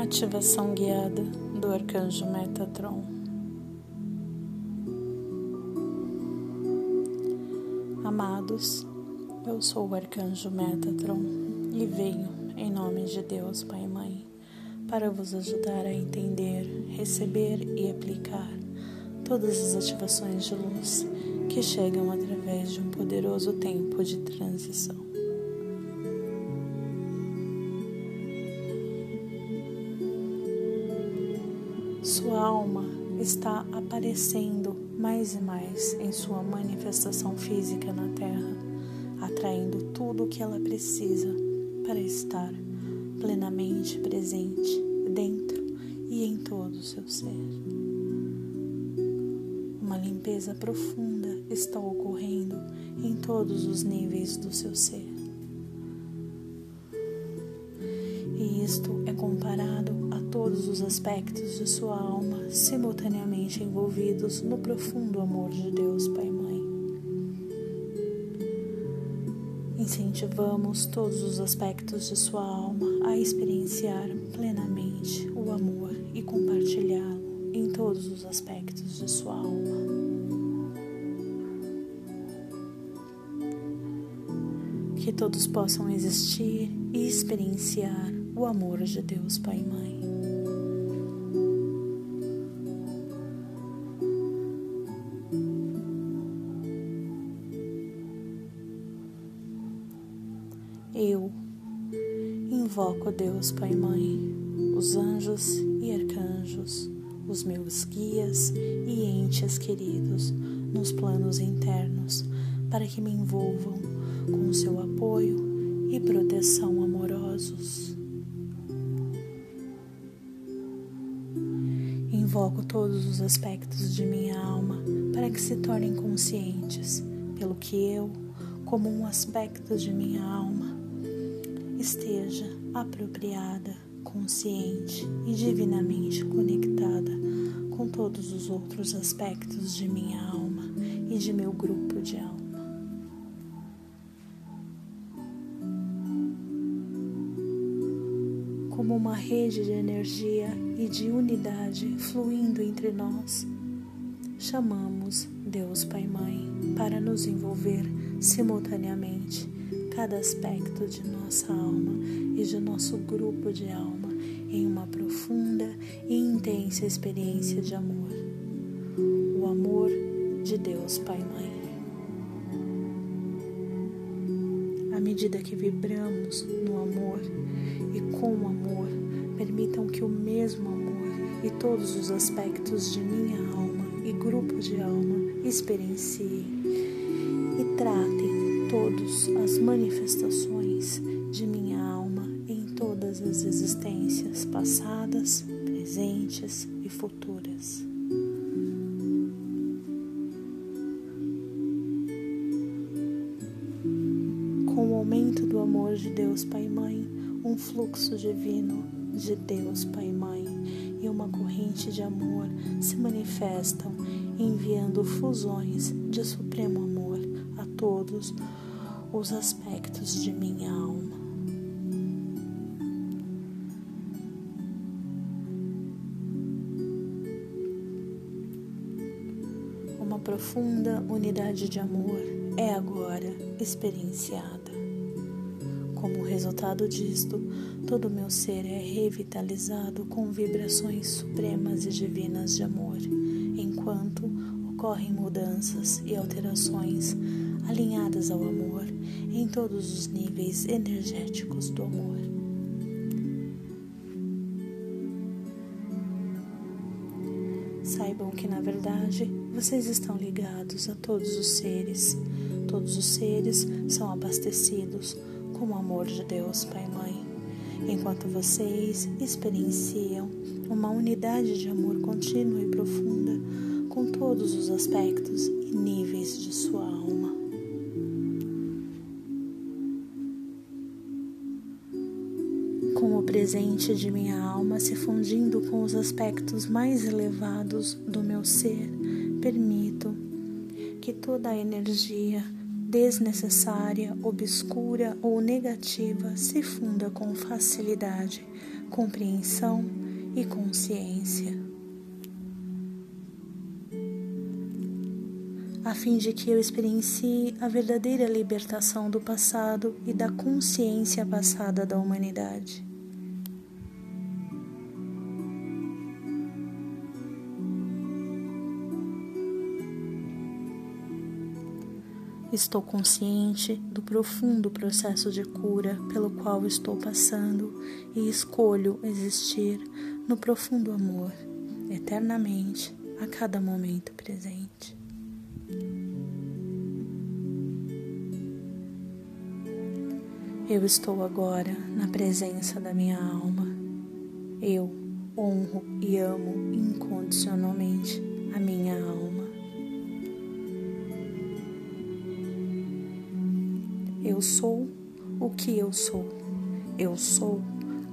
Ativação guiada do arcanjo Metatron. Amados, eu sou o arcanjo Metatron e venho em nome de Deus, Pai e Mãe, para vos ajudar a entender, receber e aplicar todas as ativações de luz que chegam através de um poderoso tempo de transição. Alma está aparecendo mais e mais em sua manifestação física na Terra, atraindo tudo o que ela precisa para estar plenamente presente dentro e em todo o seu ser. Uma limpeza profunda está ocorrendo em todos os níveis do seu ser. E isto todos os aspectos de sua alma simultaneamente envolvidos no profundo amor de Deus Pai e Mãe. Incentivamos todos os aspectos de sua alma a experienciar plenamente o amor e compartilhá-lo em todos os aspectos de sua alma. Que todos possam existir e experienciar o amor de Deus Pai e Mãe. Eu invoco Deus Pai e Mãe, os anjos e arcanjos, os meus guias e entes queridos nos planos internos, para que me envolvam com seu apoio e proteção amorosos. Invoco todos os aspectos de minha alma para que se tornem conscientes pelo que eu, como um aspecto de minha alma, esteja apropriada, consciente e divinamente conectada com todos os outros aspectos de minha alma e de meu grupo de alma. Como uma rede de energia e de unidade fluindo entre nós, chamamos Deus Pai Mãe para nos envolver simultaneamente cada aspecto de nossa alma e de nosso grupo de alma em uma profunda e intensa experiência de amor. O amor de Deus Pai e Mãe. À medida que vibramos no amor e com o amor, permitam que o mesmo amor e todos os aspectos de minha alma e grupo de alma experienciem e tratem todas as manifestações de minha alma em todas as existências passadas, presentes e futuras. Com o aumento do amor de Deus Pai e Mãe, um fluxo divino de Deus Pai e Mãe e uma corrente de amor se manifestam, enviando fusões de supremo amor todos os aspectos de minha alma. Uma profunda unidade de amor é agora experienciada. Como resultado disto, todo o meu ser é revitalizado com vibrações supremas e divinas de amor, enquanto ocorrem mudanças e alterações alinhadas ao amor em todos os níveis energéticos do amor. Saibam que, na verdade, vocês estão ligados a todos os seres. Todos os seres são abastecidos com o amor de Deus, Pai e Mãe, enquanto vocês experienciam uma unidade de amor contínua e profunda com todos os aspectos e níveis de sua alma. com o presente de minha alma se fundindo com os aspectos mais elevados do meu ser, permito que toda a energia desnecessária, obscura ou negativa se funda com facilidade compreensão e consciência. A fim de que eu experiencie a verdadeira libertação do passado e da consciência passada da humanidade. Estou consciente do profundo processo de cura pelo qual estou passando e escolho existir no profundo amor, eternamente, a cada momento presente. Eu estou agora na presença da minha alma. Eu honro e amo incondicionalmente a minha alma. Eu sou o que eu sou. Eu sou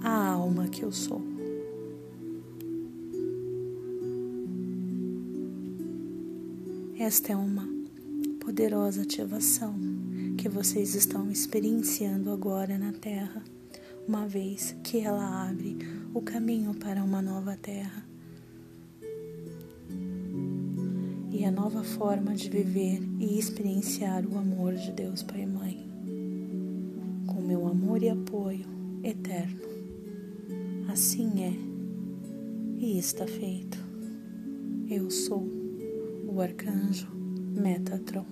a alma que eu sou. Esta é uma poderosa ativação que vocês estão experienciando agora na Terra, uma vez que ela abre o caminho para uma nova Terra. E a nova forma de viver e experienciar o amor de Deus Pai e Mãe meu amor e apoio eterno. Assim é e está feito. Eu sou o arcanjo Metatron.